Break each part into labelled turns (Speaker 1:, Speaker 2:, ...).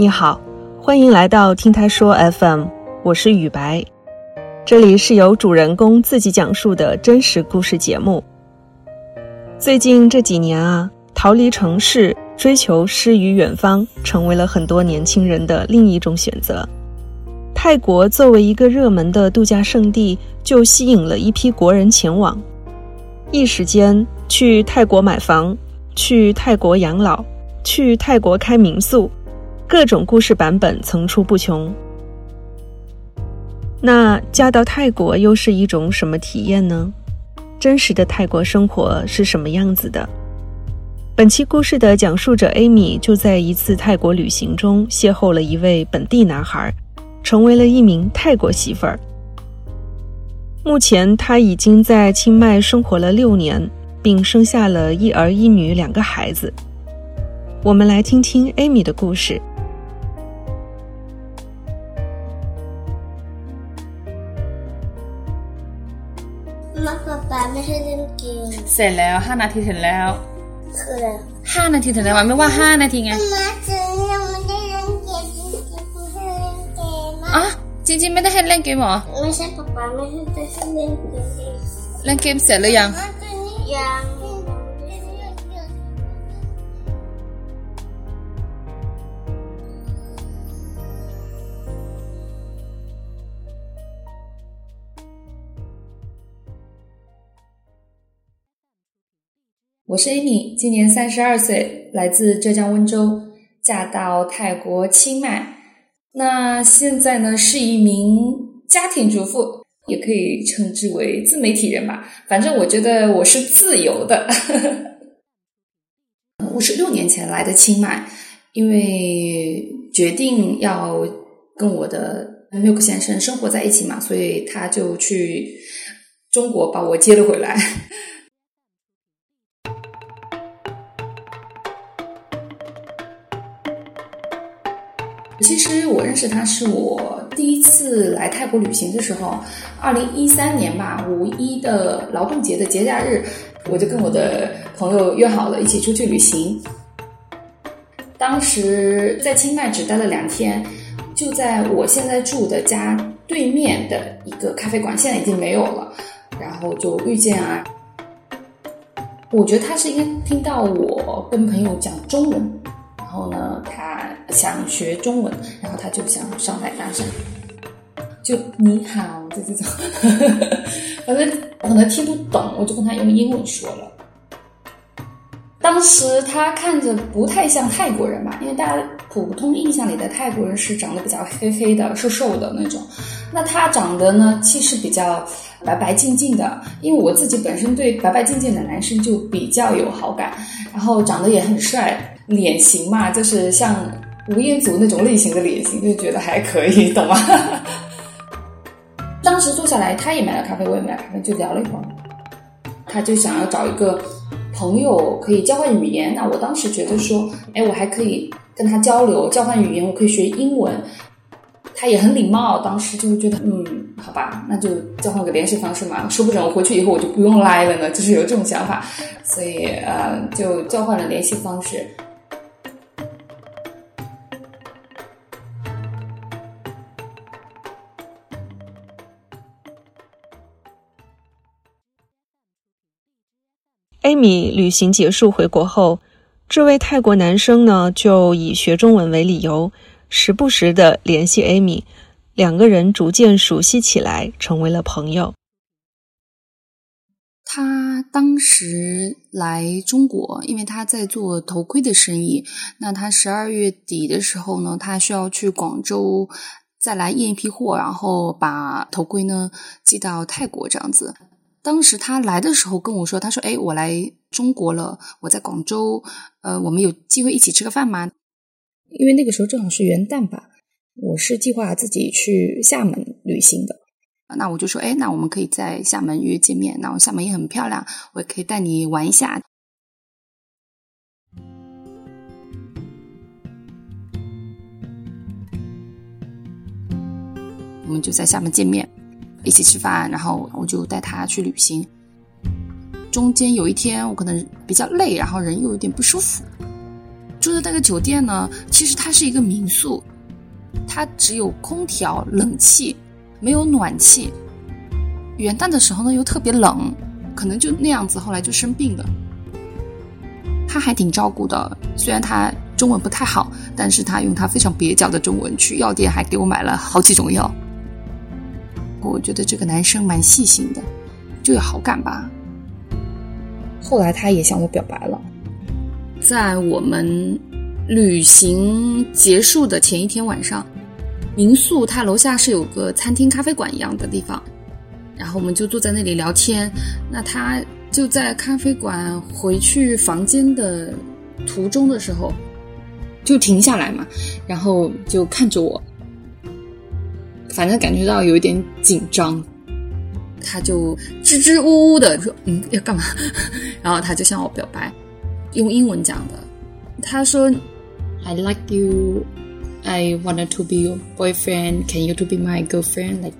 Speaker 1: 你好，欢迎来到听他说 FM，我是雨白，这里是由主人公自己讲述的真实故事节目。最近这几年啊，逃离城市，追求诗与远方，成为了很多年轻人的另一种选择。泰国作为一个热门的度假胜地，就吸引了一批国人前往。一时间，去泰国买房，去泰国养老，去泰国开民宿。各种故事版本层出不穷。那嫁到泰国又是一种什么体验呢？真实的泰国生活是什么样子的？本期故事的讲述者 Amy 就在一次泰国旅行中邂逅了一位本地男孩，成为了一名泰国媳妇儿。目前他已经在清迈生活了六年，并生下了一儿一女两个孩子。我们来听听 Amy 的故事。
Speaker 2: ไม่ใช่เล่นเกม
Speaker 3: เสร็จแล้วห้านาทีเสร็จแล้ว
Speaker 2: คืออะไร
Speaker 3: ห้านาทีเสร็จแล้วมันไม่ว่าห้านาทีไง
Speaker 2: มาถึงยังไม่ได้เล่นเกมจริงๆไม่ได้เล่นเกม
Speaker 3: อะจริง ๆ ไม่ได้ให้เล่นเกมเหรอ
Speaker 2: ไม่ใช่ป๊าป๊าไม่ใช่จะเล่นเกมจริง
Speaker 3: เล่นเกมเสร็จหรือยัง
Speaker 2: ยัง
Speaker 3: 我是 Amy，今年三十二岁，来自浙江温州，嫁到泰国清迈。那现在呢，是一名家庭主妇，也可以称之为自媒体人吧。反正我觉得我是自由的。我是六年前来的清迈，因为决定要跟我的 Milk 先生生活在一起嘛，所以他就去中国把我接了回来。其实我认识他是我第一次来泰国旅行的时候，二零一三年吧，五一的劳动节的节假日，我就跟我的朋友约好了一起出去旅行。当时在清迈只待了两天，就在我现在住的家对面的一个咖啡馆，现在已经没有了。然后就遇见啊，我觉得他是应该听到我跟朋友讲中文。然后呢，他想学中文，然后他就想上来搭讪，就你好，就这种，反正可能听不懂，我就跟他用英文说了。当时他看着不太像泰国人吧，因为大家普通印象里的泰国人是长得比较黑黑的、瘦瘦的那种，那他长得呢，气势比较白白净净的。因为我自己本身对白白净净的男生就比较有好感，然后长得也很帅。脸型嘛，就是像吴彦祖那种类型的脸型，就觉得还可以，懂吗？当时坐下来，他也买了咖啡，我也买了咖啡，就聊了一会儿。他就想要找一个朋友可以交换语言。那我当时觉得说，哎，我还可以跟他交流，交换语言，我可以学英文。他也很礼貌，当时就觉得，嗯，好吧，那就交换个联系方式嘛。说不准我回去以后我就不用来了呢，就是有这种想法。所以，呃，就交换了联系方式。
Speaker 1: 艾米旅行结束回国后，这位泰国男生呢就以学中文为理由，时不时的联系艾米，两个人逐渐熟悉起来，成为了朋友。
Speaker 3: 他当时来中国，因为他在做头盔的生意。那他十二月底的时候呢，他需要去广州再来验一批货，然后把头盔呢寄到泰国这样子。当时他来的时候跟我说：“他说，哎，我来中国了，我在广州，呃，我们有机会一起吃个饭吗？因为那个时候正好是元旦吧，我是计划自己去厦门旅行的。那我就说，哎，那我们可以在厦门约见面。那我厦门也很漂亮，我也可以带你玩一下。我们就在厦门见面。”一起吃饭，然后我就带他去旅行。中间有一天我可能比较累，然后人又有点不舒服，住的那个酒店呢，其实它是一个民宿，它只有空调、冷气，没有暖气。元旦的时候呢又特别冷，可能就那样子，后来就生病了。他还挺照顾的，虽然他中文不太好，但是他用他非常蹩脚的中文去药店还给我买了好几种药。我觉得这个男生蛮细心的，就有好感吧。后来他也向我表白了，在我们旅行结束的前一天晚上，民宿它楼下是有个餐厅、咖啡馆一样的地方，然后我们就坐在那里聊天。那他。就在咖啡馆回去房间的途中的时候，就停下来嘛，然后就看着我，反正感觉到有一点紧张，他就支支吾吾的说：“嗯，要干嘛？” 然后他就向我表白，用英文讲的，他说：“I like you, I wanted to be your boyfriend. Can you to be my girlfriend? Like.”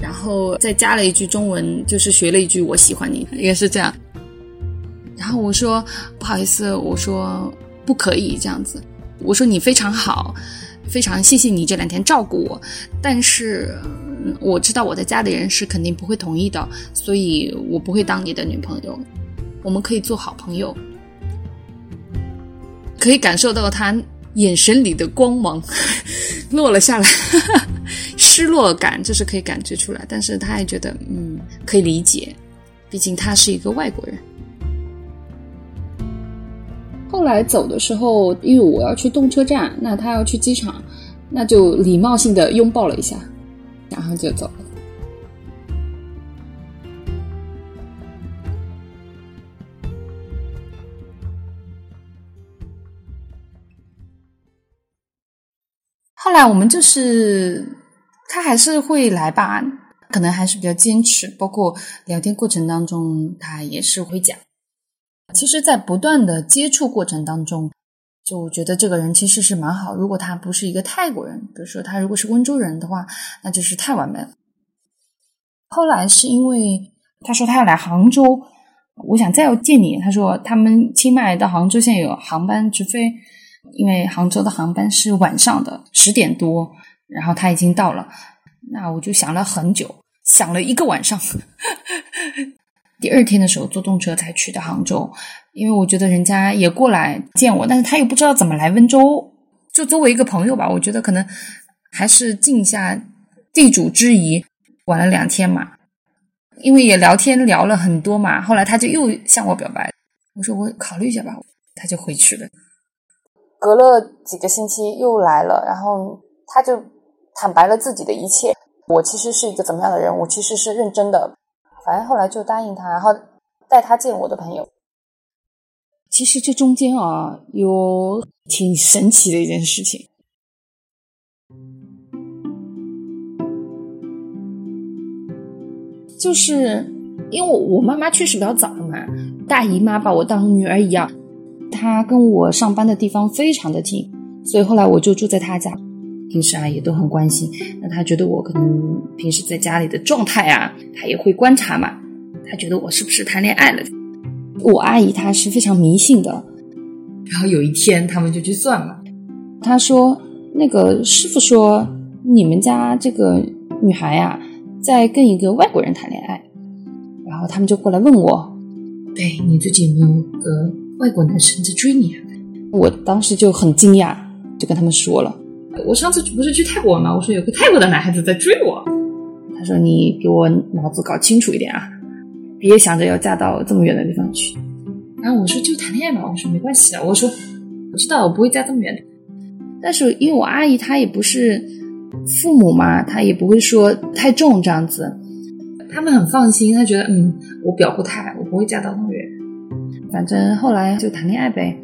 Speaker 3: 然后再加了一句中文，就是学了一句“我喜欢你”，也是这样。然后我说不好意思，我说不可以这样子。我说你非常好，非常谢谢你这两天照顾我，但是我知道我的家里人是肯定不会同意的，所以我不会当你的女朋友。我们可以做好朋友。可以感受到他眼神里的光芒落了下来。失落感这是可以感觉出来，但是他还觉得嗯可以理解，毕竟他是一个外国人。后来走的时候，因为我要去动车站，那他要去机场，那就礼貌性的拥抱了一下，然后就走了。后来我们就是。他还是会来吧，可能还是比较坚持。包括聊天过程当中，他也是会讲。其实，在不断的接触过程当中，就觉得这个人其实是蛮好。如果他不是一个泰国人，比如说他如果是温州人的话，那就是太完美了。后来是因为他说他要来杭州，我想再要见你。他说他们清迈到杭州现在有航班直飞，因为杭州的航班是晚上的十点多。然后他已经到了，那我就想了很久，想了一个晚上。第二天的时候坐动车才去的杭州，因为我觉得人家也过来见我，但是他又不知道怎么来温州，就作为一个朋友吧，我觉得可能还是尽一下地主之谊。玩了两天嘛，因为也聊天聊了很多嘛，后来他就又向我表白，我说我考虑一下吧，他就回去了。隔了几个星期又来了，然后他就。坦白了自己的一切，我其实是一个怎么样的人？我其实是认真的。反正后来就答应他，然后带他见我的朋友。其实这中间啊，有挺神奇的一件事情，就是因为我妈妈去世比较早了嘛，大姨妈把我当女儿一样，她跟我上班的地方非常的近，所以后来我就住在她家。平时啊也都很关心，那他觉得我可能平时在家里的状态啊，他也会观察嘛。他觉得我是不是谈恋爱了？我阿姨她是非常迷信的，然后有一天他们就去算了，他说那个师傅说你们家这个女孩呀在跟一个外国人谈恋爱，然后他们就过来问我，对你最近有没有个外国男生在追你啊？我当时就很惊讶，就跟他们说了。我上次不是去泰国吗？我说有个泰国的男孩子在追我。他说：“你给我脑子搞清楚一点啊，别想着要嫁到这么远的地方去。”然后我说：“就谈恋爱嘛。”我说：“没关系啊。”我说：“我知道我不会嫁这么远的。”但是因为我阿姨她也不是父母嘛，她也不会说太重这样子，他们很放心，他觉得嗯，我表不太，我不会嫁到那么远。反正后来就谈恋爱呗。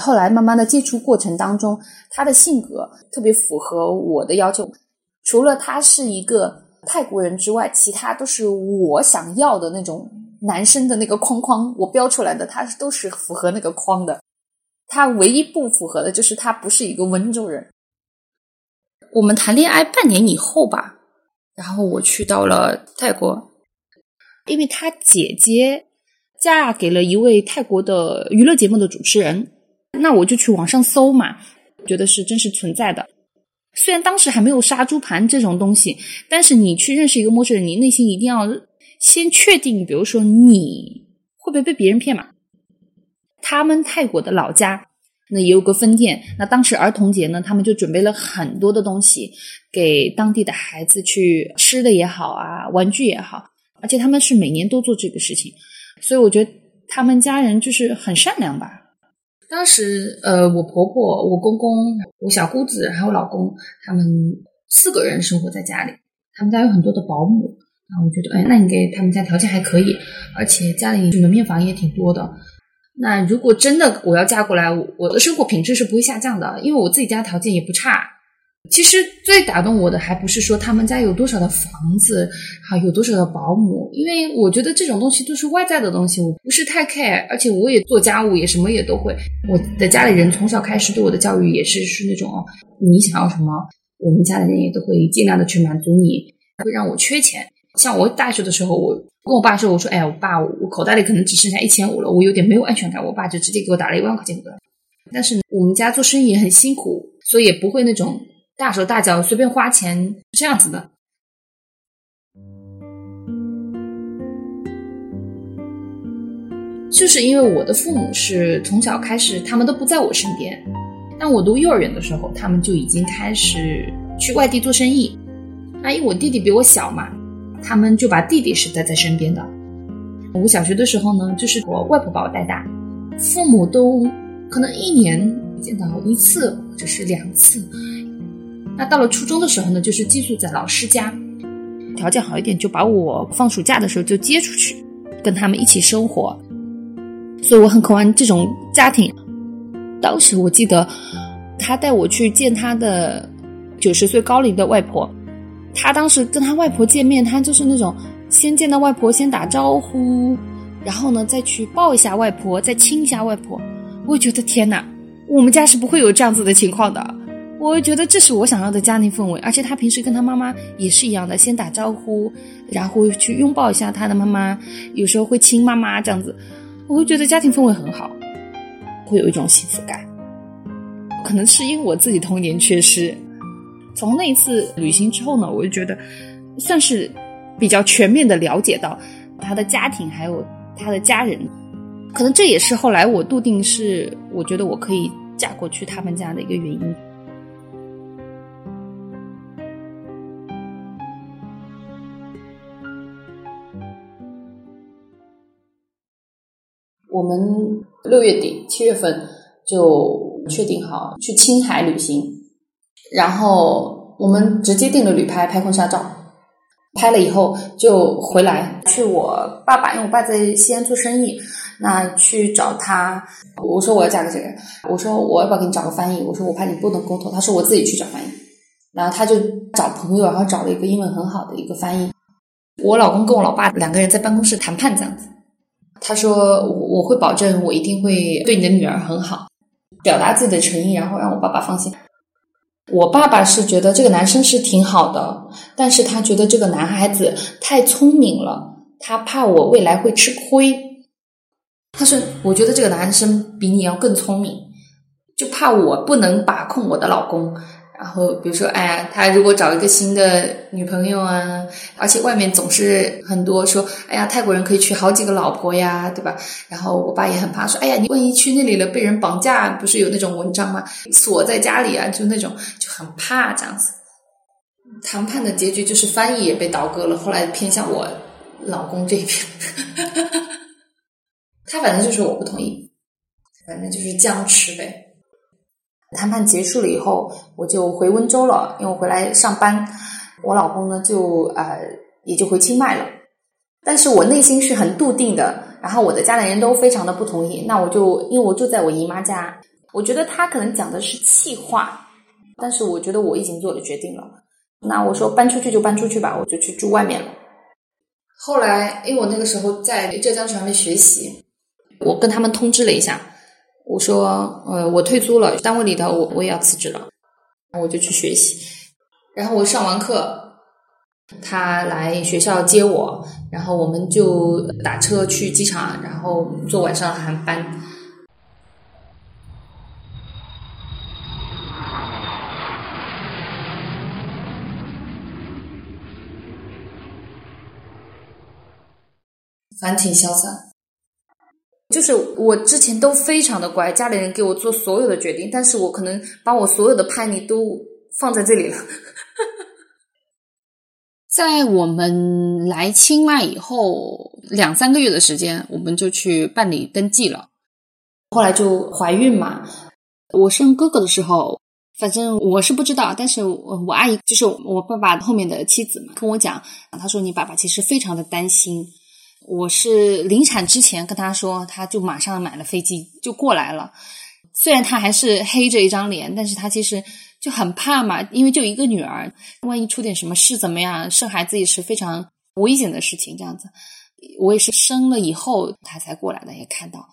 Speaker 3: 后来慢慢的接触过程当中，他的性格特别符合我的要求。除了他是一个泰国人之外，其他都是我想要的那种男生的那个框框，我标出来的，他都是符合那个框的。他唯一不符合的就是他不是一个温州人。我们谈恋爱半年以后吧，然后我去到了泰国，因为他姐姐嫁给了一位泰国的娱乐节目的主持人，那我就去网上搜嘛，觉得是真实存在的。虽然当时还没有杀猪盘这种东西，但是你去认识一个陌生人，你内心一定要先确定，比如说你会不会被别人骗嘛？他们泰国的老家那也有个分店，那当时儿童节呢，他们就准备了很多的东西给当地的孩子去吃的也好啊，玩具也好，而且他们是每年都做这个事情，所以我觉得他们家人就是很善良吧。当时，呃，我婆婆、我公公、我小姑子还有老公，他们四个人生活在家里。他们家有很多的保姆，然后我觉得，哎，那应该他们家条件还可以，而且家里门面房也挺多的。那如果真的我要嫁过来，我的生活品质是不会下降的，因为我自己家条件也不差。其实最打动我的还不是说他们家有多少的房子，还有多少的保姆，因为我觉得这种东西都是外在的东西，我不是太 care。而且我也做家务，也什么也都会。我的家里人从小开始对我的教育也是是那种，你想要什么，我们家里人也都会尽量的去满足你，会让我缺钱。像我大学的时候，我跟我爸说，我说，哎，我爸，我口袋里可能只剩下一千五了，我有点没有安全感。我爸就直接给我打了一万块钱过来。但是我们家做生意也很辛苦，所以也不会那种。大手大脚随便花钱这样子的，就是因为我的父母是从小开始，他们都不在我身边。当我读幼儿园的时候，他们就已经开始去外地做生意。那因为我弟弟比我小嘛，他们就把弟弟是带在身边的。我小学的时候呢，就是我外婆把我带大，父母都可能一年见到一次或者是两次。那到了初中的时候呢，就是寄宿在老师家，条件好一点，就把我放暑假的时候就接出去，跟他们一起生活。所以我很渴望这种家庭。当时我记得，他带我去见他的九十岁高龄的外婆，他当时跟他外婆见面，他就是那种先见到外婆先打招呼，然后呢再去抱一下外婆，再亲一下外婆。我觉得天哪，我们家是不会有这样子的情况的。我会觉得这是我想要的家庭氛围，而且他平时跟他妈妈也是一样的，先打招呼，然后去拥抱一下他的妈妈，有时候会亲妈妈这样子，我会觉得家庭氛围很好，会有一种幸福感。可能是因为我自己童年缺失，从那一次旅行之后呢，我就觉得算是比较全面的了解到他的家庭还有他的家人，可能这也是后来我笃定是我觉得我可以嫁过去他们家的一个原因。我们六月底七月份就确定好去青海旅行，然后我们直接订了旅拍拍婚纱照，拍了以后就回来去我爸爸，因为我爸在西安做生意，那去找他。我说我要嫁给这个人，我说我要不要给你找个翻译？我说我怕你不能沟通，他说我自己去找翻译，然后他就找朋友，然后找了一个英文很好的一个翻译。我老公跟我老爸两个人在办公室谈判这样子。他说：“我我会保证，我一定会对你的女儿很好，表达自己的诚意，然后让我爸爸放心。我爸爸是觉得这个男生是挺好的，但是他觉得这个男孩子太聪明了，他怕我未来会吃亏。他说：我觉得这个男生比你要更聪明，就怕我不能把控我的老公。”然后，比如说，哎呀，他如果找一个新的女朋友啊，而且外面总是很多说，哎呀，泰国人可以娶好几个老婆呀，对吧？然后我爸也很怕，说，哎呀，你万一去那里了被人绑架，不是有那种文章吗？锁在家里啊，就那种就很怕这样子。谈判的结局就是翻译也被倒戈了，后来偏向我老公这边，他反正就是我不同意，反正就是僵持呗。谈判结束了以后，我就回温州了，因为我回来上班。我老公呢，就呃也就回清迈了。但是我内心是很笃定的，然后我的家里人都非常的不同意。那我就因为我住在我姨妈家，我觉得他可能讲的是气话，但是我觉得我已经做了决定了。那我说搬出去就搬出去吧，我就去住外面了。后来因为我那个时候在浙江传媒学习，我跟他们通知了一下。我说，呃，我退租了，单位里头我我也要辞职了，我就去学习。然后我上完课，
Speaker 4: 他来学校接我，然后我们就打车去机场，然后坐晚上的航班。反正挺潇洒。就是我之前都非常的乖，家里人给我做所有的决定，但是我可能把我所有的叛逆都放在这里了。
Speaker 3: 在我们来清迈以后两三个月的时间，我们就去办理登记了。
Speaker 4: 后来就怀孕嘛，
Speaker 3: 我生哥哥的时候，反正我是不知道，但是我我阿姨就是我爸爸后面的妻子嘛，跟我讲，她说你爸爸其实非常的担心。我是临产之前跟他说，他就马上买了飞机就过来了。虽然他还是黑着一张脸，但是他其实就很怕嘛，因为就一个女儿，万一出点什么事怎么样？生孩子也是非常危险的事情。这样子，我也是生了以后他才过来的，也看到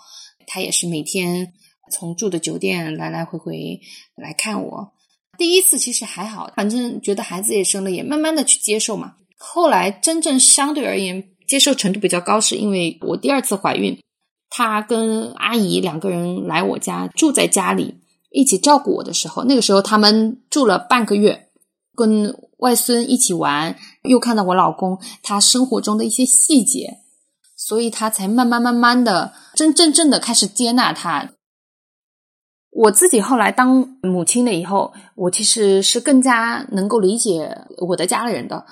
Speaker 3: 他也是每天从住的酒店来来回回来看我。第一次其实还好，反正觉得孩子也生了，也慢慢的去接受嘛。后来真正相对而言。接受程度比较高，是因为我第二次怀孕，她跟阿姨两个人来我家住在家里一起照顾我的时候，那个时候他们住了半个月，跟外孙一起玩，又看到我老公他生活中的一些细节，所以他才慢慢慢慢的真真正的开始接纳他。我自己后来当母亲了以后，我其实是更加能够理解我的家人的。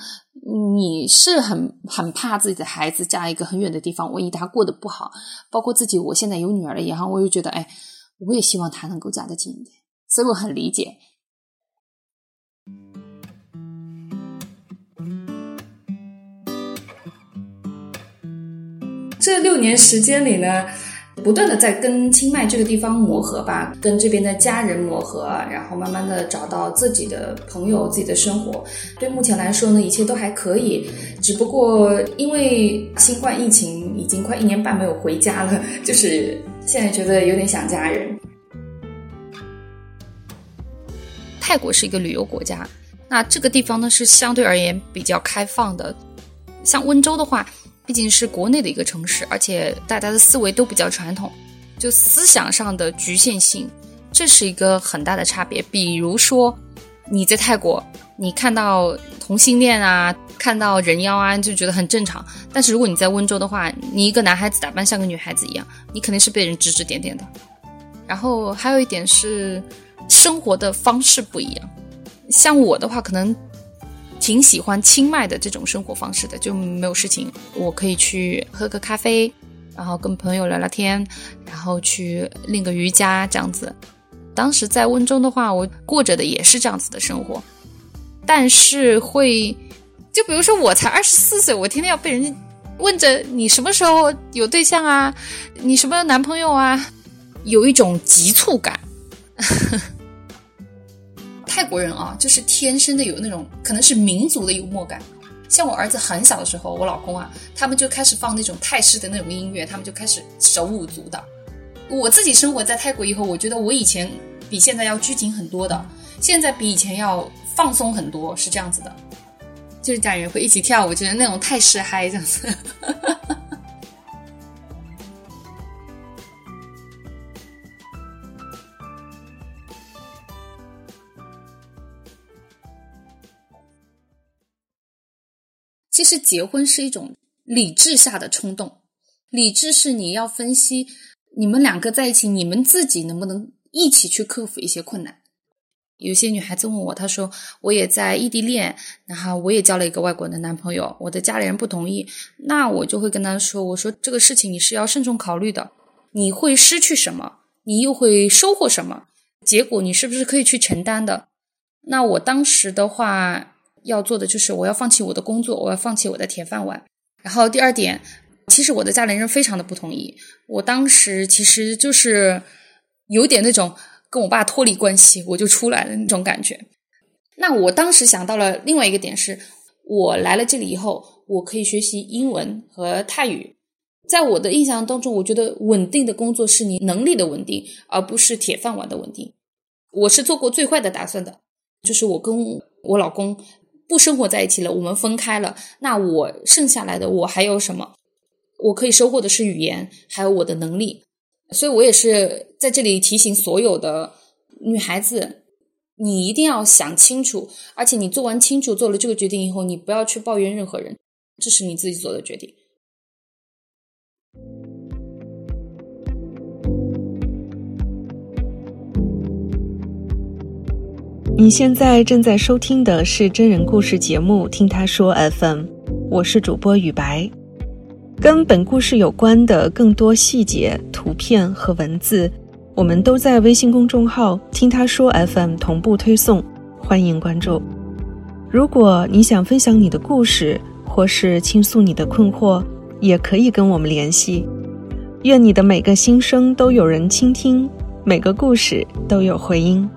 Speaker 3: 你是很很怕自己的孩子嫁一个很远的地方，万一他过得不好，包括自己，我现在有女儿了以后，我又觉得，哎，我也希望他能够嫁得近一点，所以我很理解。
Speaker 4: 这六年时间里呢？不断的在跟清迈这个地方磨合吧，跟这边的家人磨合，然后慢慢的找到自己的朋友、自己的生活。对目前来说呢，一切都还可以，只不过因为新冠疫情已经快一年半没有回家了，就是现在觉得有点想家人。
Speaker 3: 泰国是一个旅游国家，那这个地方呢是相对而言比较开放的，像温州的话。毕竟是国内的一个城市，而且大家的思维都比较传统，就思想上的局限性，这是一个很大的差别。比如说，你在泰国，你看到同性恋啊，看到人妖啊，就觉得很正常。但是如果你在温州的话，你一个男孩子打扮像个女孩子一样，你肯定是被人指指点点的。然后还有一点是，生活的方式不一样。像我的话，可能。挺喜欢清迈的这种生活方式的，就没有事情，我可以去喝个咖啡，然后跟朋友聊聊天，然后去练个瑜伽这样子。当时在温州的话，我过着的也是这样子的生活，但是会，就比如说我才 二十四岁，我天天要被人家问着你什么时候有对象啊，你什么男朋友啊，有一种急促感。泰国人啊，就是天生的有那种可能是民族的幽默感。像我儿子很小的时候，我老公啊，他们就开始放那种泰式的那种音乐，他们就开始手舞足蹈。我自己生活在泰国以后，我觉得我以前比现在要拘谨很多的，现在比以前要放松很多，是这样子的。就是家人会一起跳舞，就是那种泰式嗨这样子。实结婚是一种理智下的冲动，理智是你要分析你们两个在一起，你们自己能不能一起去克服一些困难。有些女孩子问我，她说我也在异地恋，然后我也交了一个外国的男朋友，我的家里人不同意，那我就会跟她说，我说这个事情你是要慎重考虑的，你会失去什么，你又会收获什么，结果你是不是可以去承担的？那我当时的话。要做的就是我要放弃我的工作，我要放弃我的铁饭碗。然后第二点，其实我的家里人非常的不同意。我当时其实就是有点那种跟我爸脱离关系，我就出来的那种感觉。那我当时想到了另外一个点是，我来了这里以后，我可以学习英文和泰语。在我的印象当中，我觉得稳定的工作是你能力的稳定，而不是铁饭碗的稳定。我是做过最坏的打算的，就是我跟我老公。不生活在一起了，我们分开了，那我剩下来的我还有什么？我可以收获的是语言，还有我的能力。所以我也是在这里提醒所有的女孩子，你一定要想清楚，而且你做完清楚做了这个决定以后，你不要去抱怨任何人，这是你自己做的决定。
Speaker 1: 你现在正在收听的是真人故事节目《听他说 FM》，我是主播雨白。跟本故事有关的更多细节、图片和文字，我们都在微信公众号“听他说 FM” 同步推送，欢迎关注。如果你想分享你的故事，或是倾诉你的困惑，也可以跟我们联系。愿你的每个心声都有人倾听，每个故事都有回音。